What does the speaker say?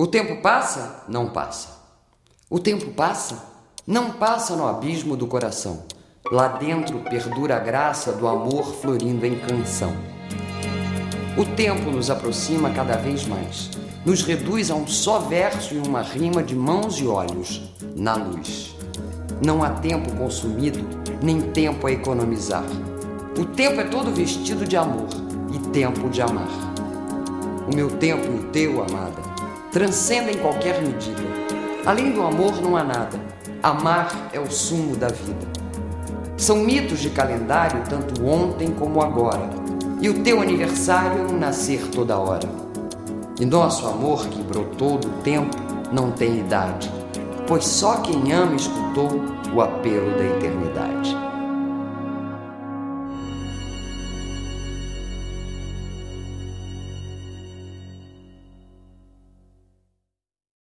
O tempo passa? Não passa. O tempo passa? Não passa no abismo do coração. Lá dentro perdura a graça do amor florindo em canção. O tempo nos aproxima cada vez mais, nos reduz a um só verso e uma rima de mãos e olhos, na luz. Não há tempo consumido, nem tempo a economizar. O tempo é todo vestido de amor e tempo de amar. O meu tempo e o teu, amada, transcendem qualquer medida. Além do amor não há nada. Amar é o sumo da vida. São mitos de calendário tanto ontem como agora, e o teu aniversário um nascer toda hora. E nosso amor que brotou do tempo não tem idade, pois só quem ama escutou o apelo da eternidade.